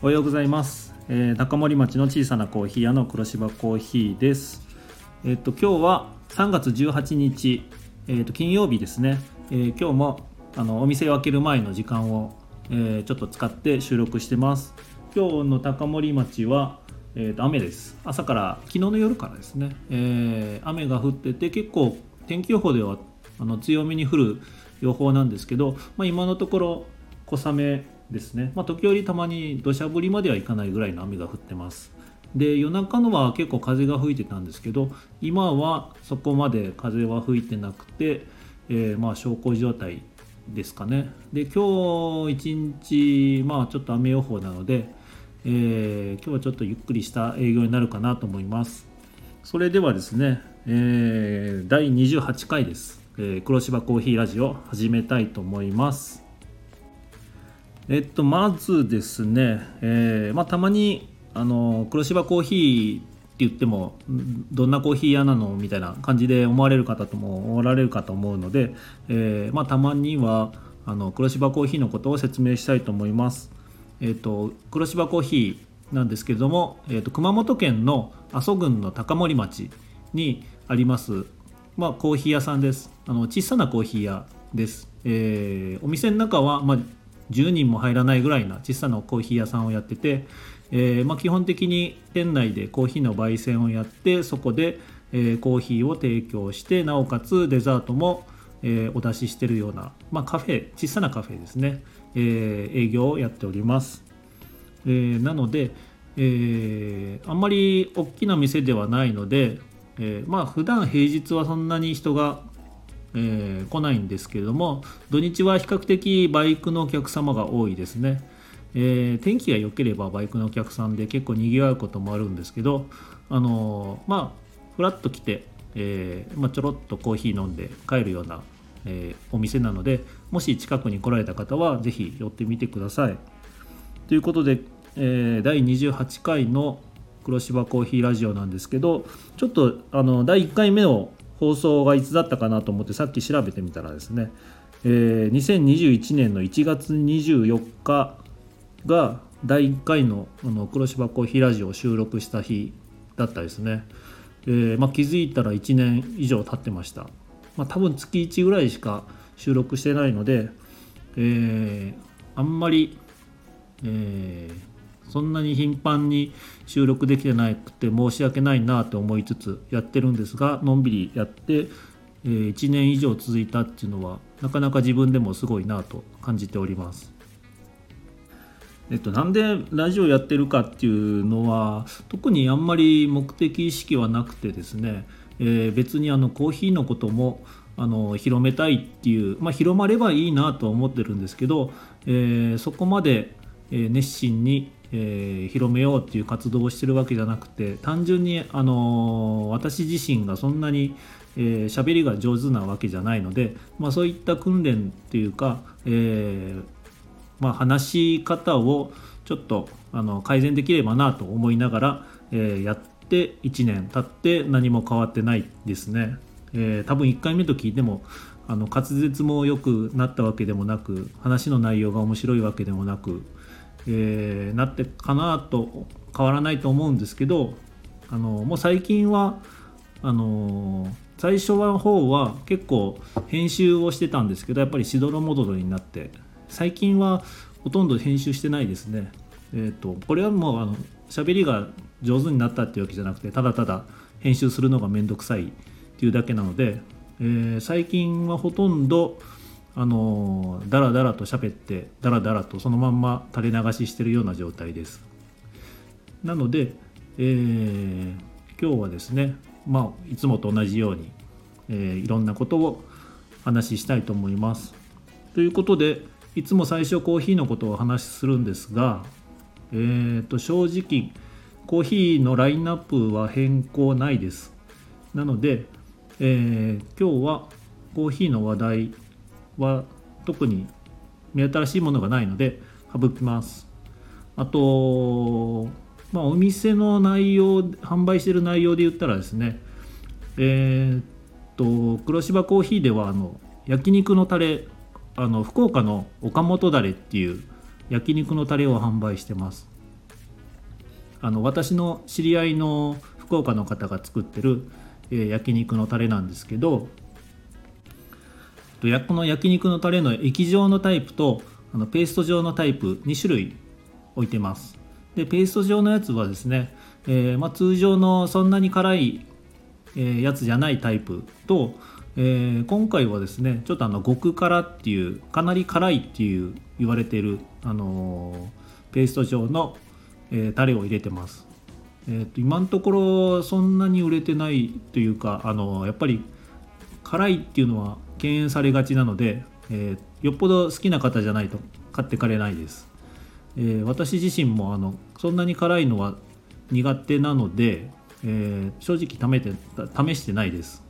おはようございます、えー中森町の小さなコーヒー屋の黒芝コーヒーです。えっ、と今日は3月18日えっ、と金曜日ですね、えー今日もあのお店を開ける前の時間を、えーちょっと使って収録してます。今日の高森町はえーと雨です。朝から昨日の夜からですね、えー雨が降ってて結構天気予報ではあの強めに降る予報なんですけど、まあ、今のところ小雨ですね、まあ、時折たまに土砂降りまではいかないぐらいの雨が降ってます。で夜中のは結構風が吹いてたんですけど今はそこまで風は吹いてなくて、えーまあ小康状態ですかね。で今日一日まあちょっと雨予報なので、えー今日はちょっとゆっくりした営業になるかなと思います。それではですね、えー第28回です、え黒芝コーヒーラジオ始めたいと思います。えっとまずですね、えーまあ、たまにあの黒芝コーヒーって言ってもどんなコーヒー屋なのみたいな感じで思われる方ともおられるかと思うので、えーまあ、たまにはあの黒芝コーヒーのことを説明したいと思います。えっと黒芝コーヒーなんですけれども、えっと熊本県の阿蘇郡の高森町にあります、まあ、コーヒー屋さんですあの小さなコーヒー屋です、えーお店の中は、まあ、10人も入らないぐらいな小さなコーヒー屋さんをやってて、えーまあ、基本的に店内でコーヒーの焙煎をやってそこで、えコーヒーを提供してなおかつデザートも、えお出ししてるような、まあ、カフェ小さなカフェですね、えー営業をやっております、えーなので、えーあんまり大きな店ではないので、えーまあ普段平日はそんなに人が、えー来ないんですけれども土日は比較的バイクのお客様が多いですね、えー天気が良ければバイクのお客さんで結構にぎわうこともあるんですけどあのーまあふらっと来て、えーまあ、ちょろっとコーヒー飲んで帰るような、えーお店なのでもし近くに来られた方はぜひ寄ってみてください。ということで、えー第28回の黒芝コーヒーラジオなんですけどちょっとあの第1回目の放送がいつだったかなと思ってさっき調べてみたらですね、えー2021年の1月24日が第1回のあの黒芝コーヒーラジオを収録した日だったですね、えーまあ、気づいたら1年以上経ってました、まあ、多分月1ぐらいしか収録してないので、えーあんまりえーそんなに頻繁に収録できてなくて申し訳ないなと思いつつやってるんですがのんびりやって、えー1年以上続いたっていうのはなかなか自分でもすごいなと感じております。えっと、なんでラジオやってるかっていうのは特にあんまり目的意識はなくてですね、えー別にあのコーヒーのこともあの広めたいっていう、まあ、広まればいいなとは思ってるんですけど、えーそこまで、えー熱心に、えー広めようっていう活動をしてるわけじゃなくて単純に、あの私自身がそんなにえー喋りが上手なわけじゃないので、まあ、そういった訓練っていうか、えーまあ、話し方をちょっとあの改善できればなと思いながら、えーやって1年経って何も変わってないですね。えー多分1回目と聞いてもあの滑舌も良くなったわけでもなく話の内容が面白いわけでもなく、えーなってかなと変わらないと思うんですけどあのもう最近はあの最初の方は結構編集をしてたんですけどやっぱりしどろもどろになって最近はほとんど編集してないですね。えー、とこれはもうあの喋りが上手になったっていうわけじゃなくてただただ編集するのがめんどくさいっていうだけなので、えー最近はほとんどあのーだらだらと喋ってだらだらとそのまんま垂れ流ししてるような状態です。なので、えー今日はですね、まあ、いつもと同じように、えーいろんなことを話ししたいと思います。ということでいつも最初コーヒーのことをお話しするんですが、えー、と正直コーヒーのラインナップは変更ないです。なので、えー今日はコーヒーの話題は特に目新しいものがないので省きます。あと、まあ、お店の内容販売してる内容で言ったらですねえーっと黒芝コーヒーではあの焼肉のタレあの福岡の岡本だれっていう焼肉のタレを販売してますあの私の知り合いの福岡の方が作ってる、えー、焼肉のタレなんですけどこの焼肉のタレの液状のタイプとあのペースト状のタイプ2種類置いてます。でペースト状のやつはですね、えー、まあ、通常のそんなに辛い、えー、やつじゃないタイプと、えー、今回はですねちょっとあの極辛っていうかなり辛いっていう言われてる、あのペースト状の、えタレを入れてます。えー、と今のところそんなに売れてないというかあのやっぱり辛いっていうのは敬遠されがちなので、えー、よっぽど好きな方じゃないと買ってかれないです、えー、私自身もあのそんなに辛いのは苦手なので、え正直試て試してないです。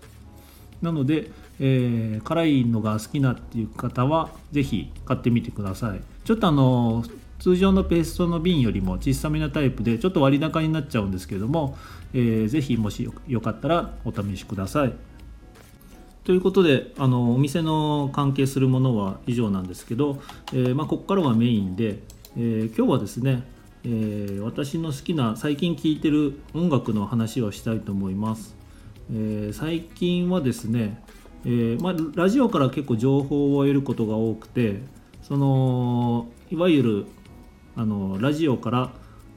なので、えー辛いのが好きなっていう方は是非買ってみてください。ちょっとあの通常のペーストの瓶よりも小さめなタイプでちょっと割高になっちゃうんですけども、えー、ぜひもしよかったらお試しください。ということであのお店の関係するものは以上なんですけど、えー、まあ、ここからはメインで、えー、今日はですね、えー、私の好きな最近聴いてる音楽の話をしたいと思います。え最近はですね、えまあ、ラジオから結構情報を得ることが多くてそのいわゆるあのラジオから、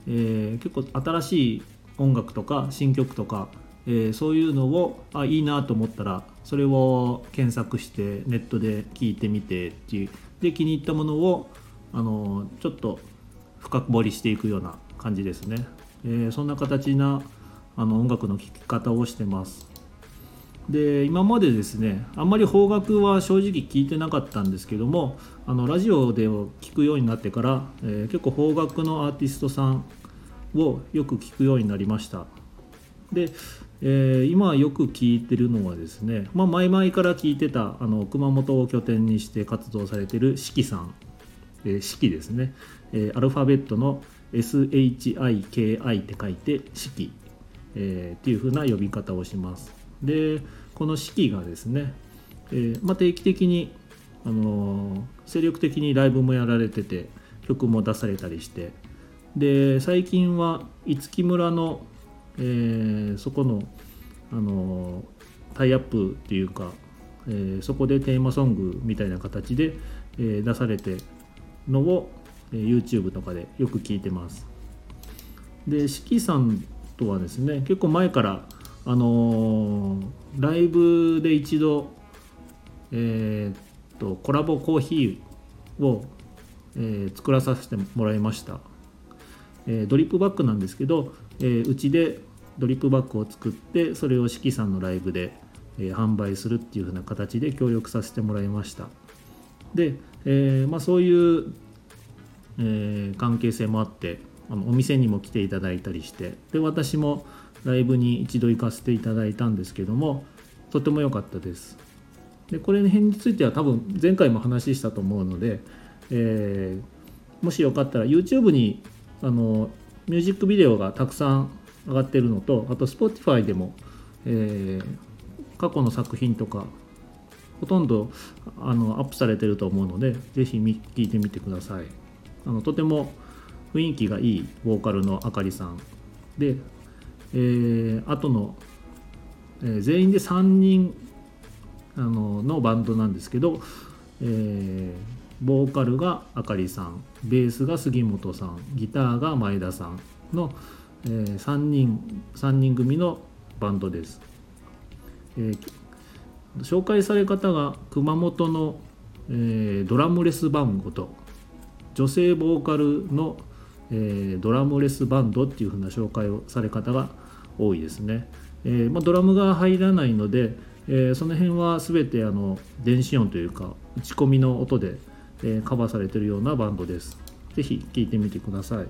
えー、結構新しい音楽とか新曲とか、えー、そういうのをあいいなと思ったらそれを検索してネットで聞いてみてっていう。で気に入ったものをあのちょっと深掘りしていくような感じですね、えー、そんな形なあの音楽の聴き方をしてます。で今までですねあんまり邦楽は正直聞いてなかったんですけどもあのラジオで聞くようになってから、えー、結構邦楽のアーティストさんをよく聞くようになりました。で、えー、今よく聞いてるのはですね、まあ、前々から聞いてたあの熊本を拠点にして活動されてる四季さん、えー、四季ですね、えー、アルファベットの SHIKI って書いて四季、えー、っていう風な呼び方をします。でこの四季がですね、えーまあ、定期的に、あのー、精力的にライブもやられてて曲も出されたりして。で最近は五木村の、えー、そこの、あの、タイアップっていうか、えー、そこでテーマソングみたいな形で、えー、出されてのを、えー、YouTube とかでよく聞いてます。で四季さんとはですね結構前からあの、ライブで一度、えー、っとコラボコーヒーを、えー、作らさせてもらいました、えドリップバッグなんですけどうち、でドリップバッグを作ってそれを四季さんのライブで、え販売するっていう風な形で協力させてもらいました。で、えまあ、そういう、え関係性もあってあのお店にも来ていただいたりしてで私もライブに一度行かせていただいたんですけどもとても良かったです。でこれの辺については多分前回も話したと思うので、えー、もしよかったら YouTube にあのミュージックビデオがたくさん上がってるのとあと Spotify でも、えー、過去の作品とかほとんどあのアップされてると思うので是非聴いてみてください。あのとても雰囲気がいいボーカルのあかりさん。でえー、後の、えー、全員で3人あののバンドなんですけど、えー、ボーカルがあかりさんベースが杉本さんギターが前田さんの、えー、3人3人組のバンドです、えー、紹介され方が熊本の、えー、ドラムレスバンドと女性ボーカルの、えー、ドラムレスバンドっていう風な紹介をされ方が多いですね。えー、まあ、ドラムが入らないので、えー、その辺は全てあの電子音というか打ち込みの音で、え、カバーされてるようなバンドです。是非聴いてみてください。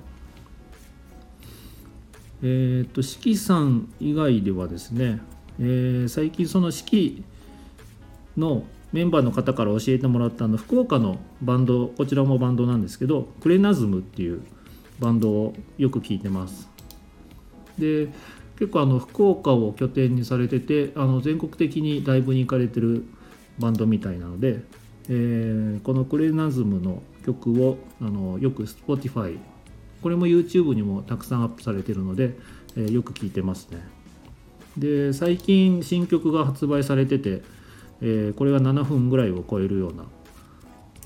えっ、と四季さん以外ではですね、え最近その四季のメンバーの方から教えてもらったの福岡のバンドこちらもバンドなんですけどクレナズムっていうバンドをよく聴いてますで結構あの福岡を拠点にされててあの全国的にライブに行かれてるバンドみたいなので、えー、このクレナズムの曲をあのよく Spotify これも YouTube にもたくさんアップされてるので、えー、よく聴いてますね。で最近新曲が発売されてて、えー、これが7分ぐらいを超えるような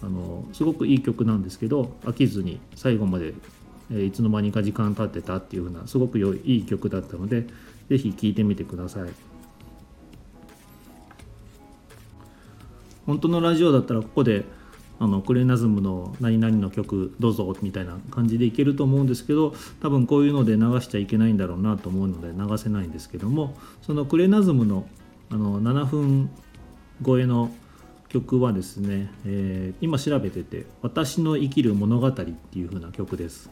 あのすごくいい曲なんですけど飽きずに最後まで、え、いつの間にか時間経ってたっていう風なすごく良いいい曲だったので是非聴いてみてください。本当のラジオだったらここであのクレナズムの何々の曲どうぞみたいな感じでいけると思うんですけど多分こういうので流しちゃいけないんだろうなと思うので流せないんですけどもそのクレナズムのあの7分超えの曲はですね、えー、今調べてて「私の生きる物語」っていう風な曲です。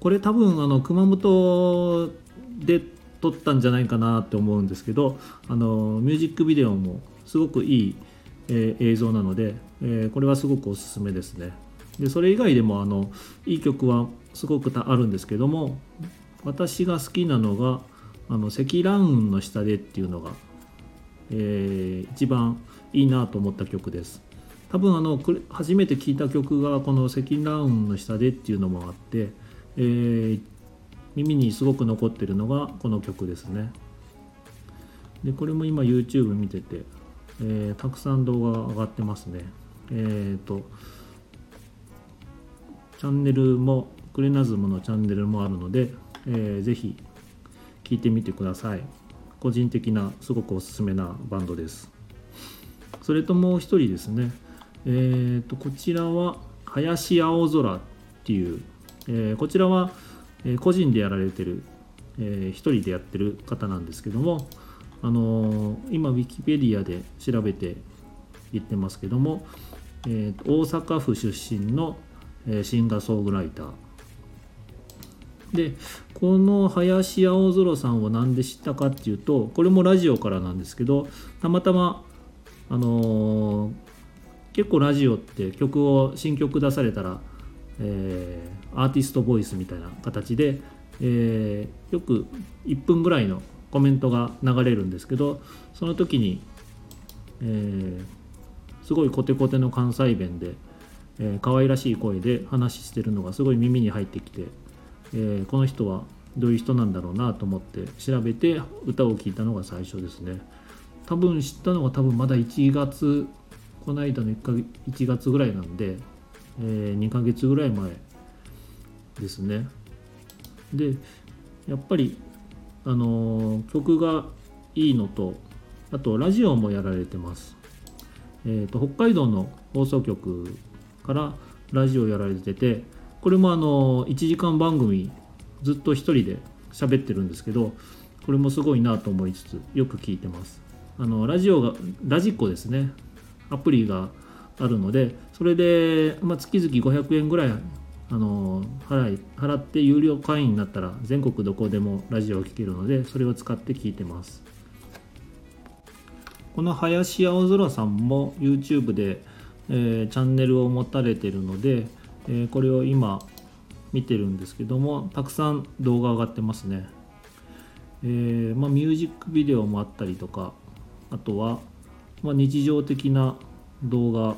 これ多分あの熊本で撮ったんじゃないかなって思うんですけどあのミュージックビデオもすごくいいえー、映像なので、えー、これはすごくおすすめですね。でそれ以外でもあのいい曲はすごくあるんですけども私が好きなのが「あの積乱雲の下で」っていうのが、えー、一番いいなと思った曲です。多分あの初めて聴いた曲がこの「積乱雲の下で」っていうのもあって、えー、耳にすごく残ってるのがこの曲ですね。でこれも今 YouTube 見ててえー、たくさん動画が上がってますね。えっ、ー、と、チャンネルも、クレナズムのチャンネルもあるので、えー、ぜひ聞いてみてください。個人的なすごくおすすめなバンドです。それともう一人ですね。えっ、ー、と、こちらは、林青空っていう、えー、こちらは、え個人でやられてる、えー、一人でやってる方なんですけども、あの今ウィキペディアで調べて言ってますけども、えー、大阪府出身の、え、シンガーソングライター。でこの林青空さんを何で知ったかっていうとこれもラジオからなんですけどたまたまあのー、結構ラジオって曲を新曲出されたら、えー、アーティストボイスみたいな形で、えー、よく1分ぐらいのコメントが流れるんですけどその時に、えー、すごいコテコテの関西弁で、えー、可愛らしい声で話してるのがすごい耳に入ってきて、えー、この人はどういう人なんだろうなと思って調べて歌を聴いたのが最初ですね。多分知ったのが多分まだ1月この間の 1, か1月ぐらいなんで、えー、2ヶ月ぐらい前ですね。でやっぱりあの曲がいいのとあとラジオもやられてます、えーと、北海道の放送局からラジオやられててこれもあの1時間番組ずっと一人で喋ってるんですけどこれもすごいなと思いつつよく聞いてます。あのラジオがラジコですね。アプリがあるのでそれで、まあ、月々500円ぐらいあの払い払って有料会員になったら全国どこでもラジオを聴けるのでそれを使って聞いてます。この林青空さんも YouTube で、えー、チャンネルを持たれてるので、えー、これを今見てるんですけどもたくさん動画上がってますね、えー、まあ、ミュージックビデオもあったりとかあとは、まあ、日常的な動画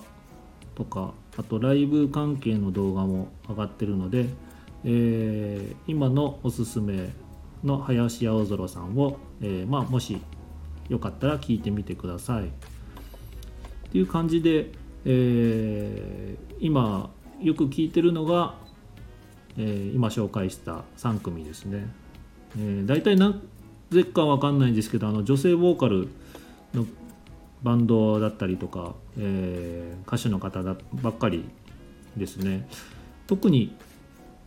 とかあとライブ関係の動画も上がってるので、えー、今のおすすめの林青空さんを、えー、まあ、もしよかったら聞いてみてください。っていう感じで、えー、今よく聞いてるのが、えー、今紹介した3組ですね。えー、大体なぜかわかんないんですけどあの女性ボーカルのバンドだったりとか、えー、歌手の方だばっかりですね。特に、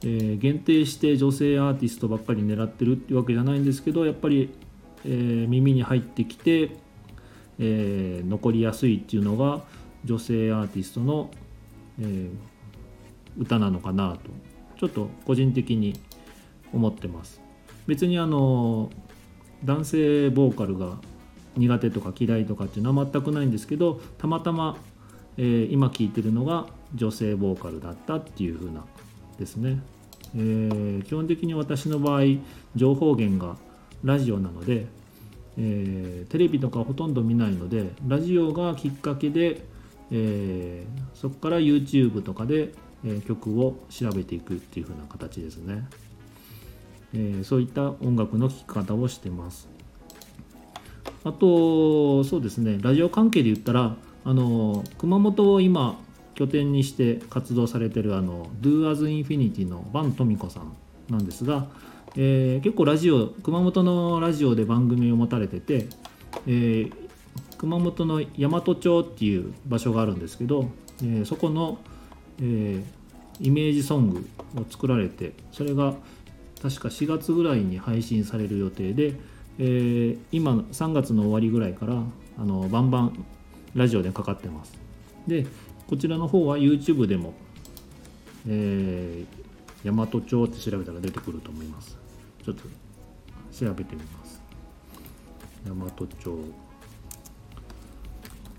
えー、限定して女性アーティストばっかり狙ってるってわけじゃないんですけどやっぱり、えー、耳に入ってきて、え残りやすいっていうのが女性アーティストの、え歌なのかなとちょっと個人的に思ってます。別にあの男性ボーカルが苦手とか嫌いとかっていうのは全くないんですけどたまたま、えー、今聴いてるのが女性ボーカルだったっていう風なですね、えー、基本的に私の場合情報源がラジオなので、えー、テレビとかほとんど見ないのでラジオがきっかけで、えー、そこから YouTube とかで、え曲を調べていくっていう風な形ですね、えそういった音楽の聴き方をしてます。あとそうですねラジオ関係で言ったらあの熊本を今拠点にして活動されてるあの Do as Infinity のバントミコさんなんですが、えー、結構ラジオ熊本のラジオで番組を持たれてて、えー、熊本の大和町っていう場所があるんですけど、えー、そこの、えイメージソングを作られてそれが確か4月ぐらいに配信される予定で、え今3月の終わりぐらいからあのバンバンラジオでかかってます。でこちらの方は YouTube でも、えー、大和町って調べたら出てくると思います。ちょっと調べてみます。大和町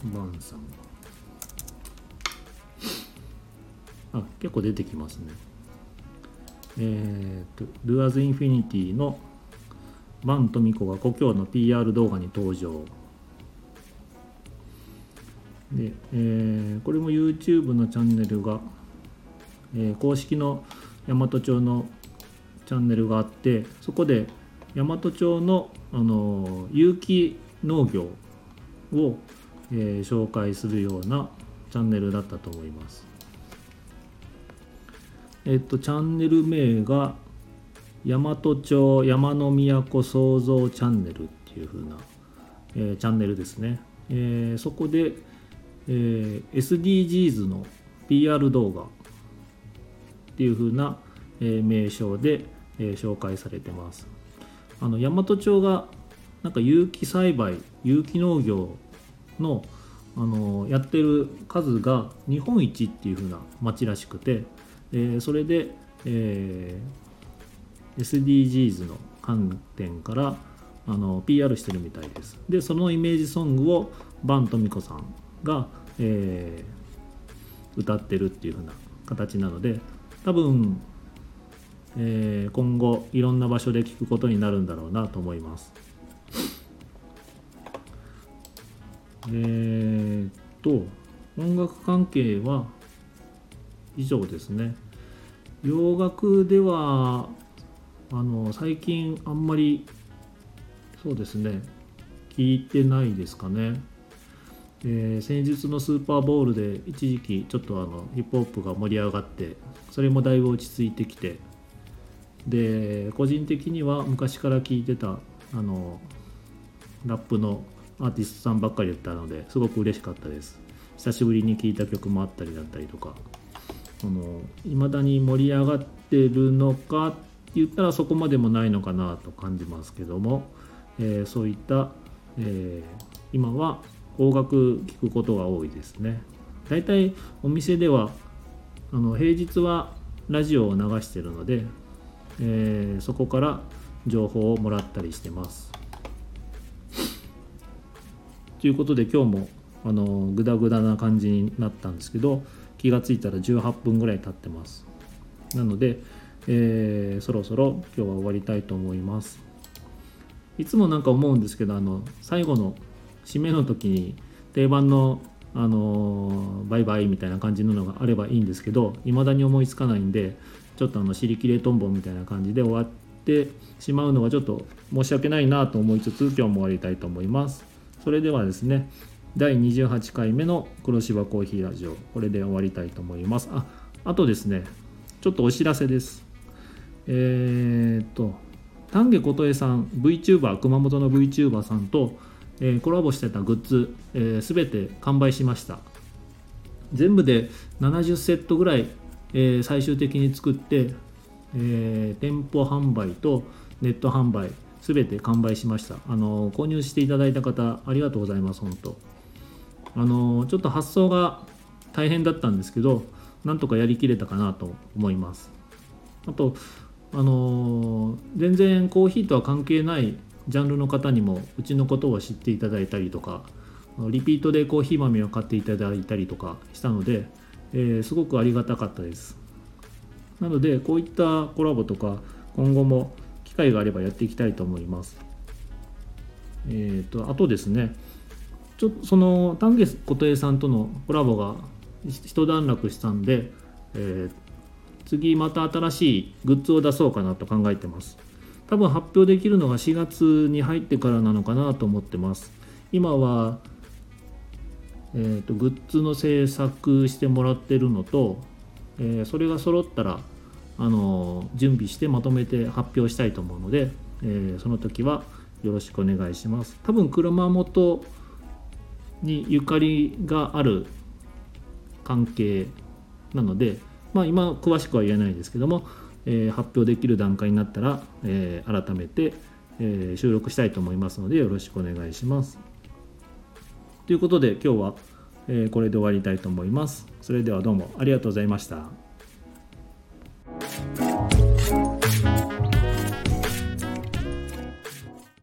バンさん。あ結構出てきますね。えっ、ー、と Do as Infinity のバントミコが故郷の PR 動画に登場で、えー、これも YouTube のチャンネルが、えー、公式の大和町のチャンネルがあってそこで大和町の、あの有機農業を、えー、紹介するようなチャンネルだったと思います。えっと、チャンネル名が大和町山の都創造チャンネルっていう風な、えー、チャンネルですね。えー、そこで、えー、SDGs の PR 動画っていう風な、えー、名称で、えー、紹介されてます。あの大和町がなんか有機栽培有機農業のあのやってる数が日本一っていう風な町らしくて、えー、それで、えー、SDGs の観点からあの PR してるみたいです。でそのイメージソングをバントミコさんが、えー、歌ってるっていう風な形なので多分、えー、今後いろんな場所で聴くことになるんだろうなと思います。えー、っと音楽関係は以上ですね。洋楽ではあの最近あんまりそうですね聞いてないですかね。えー、先日のスーパーボールで一時期ちょっとあのヒップホップが盛り上がってそれもだいぶ落ち着いてきてで個人的には昔から聴いてたあのラップのアーティストさんばっかりだったのですごく嬉しかったです久しぶりに聴いた曲もあったりだったりとかいまだに盛り上がってるのかっ言ったらそこまでもないのかなと感じますけども、えー、そういった、えー、今は邦楽聞くことが多いですね。だいたいお店ではあの平日はラジオを流してるので、えー、そこから情報をもらったりしてます。ということで今日もあのグダグダな感じになったんですけど気がついたら18分ぐらい経ってます。なので、えー、そろそろ今日は終わりたいと思います。いつもなんか思うんですけどあの最後の締めの時に定番のあのバイバイみたいな感じののがあればいいんですけど未だに思いつかないんでちょっとあの尻切れトンボみたいな感じで終わってしまうのはちょっと申し訳ないなと思いつつ今日も終わりたいと思います。それではですね第28回目の黒芝コーヒーラジオこれで終わりたいと思います。ああとですねちょっとお知らせです。えー、っと丹下琴恵さん VTuber 熊本の VTuber さんとえー、コラボしてたグッズ、えー、全て完売しました。全部で70セットぐらい、えー、最終的に作って、えー、店舗販売とネット販売全て完売しました。あの購入していただいた方ありがとうございます本当。あのちょっと発送が大変だったんですけどなんとかやりきれたかなと思います。あとあの全然コーヒーとは関係ないジャンルの方にもうちのことを知っていただいたりとかリピートでコーヒー豆を買っていただいたりとかしたので、えー、すごくありがたかったです。なのでこういったコラボとか今後も機会があればやっていきたいと思います。えっ、ー、とあとですねちょっとその丹下琴恵さんとのコラボが一段落したんで、えー、次また新しいグッズを出そうかなと考えてます。多分発表できるのが4月に入ってからなのかなと思ってます。今は、えーと、グッズの制作してもらってるのと、えー、それが揃ったらあの準備してまとめて発表したいと思うので、えー、その時はよろしくお願いします。多分車元にゆかりがある関係なので、まあ、今詳しくは言えないですけども、えー、発表できる段階になったら、えー、改めて、えー、収録したいと思いますのでよろしくお願いします。ということで今日は、えこれで終わりたいと思います。それではどうもありがとうございました。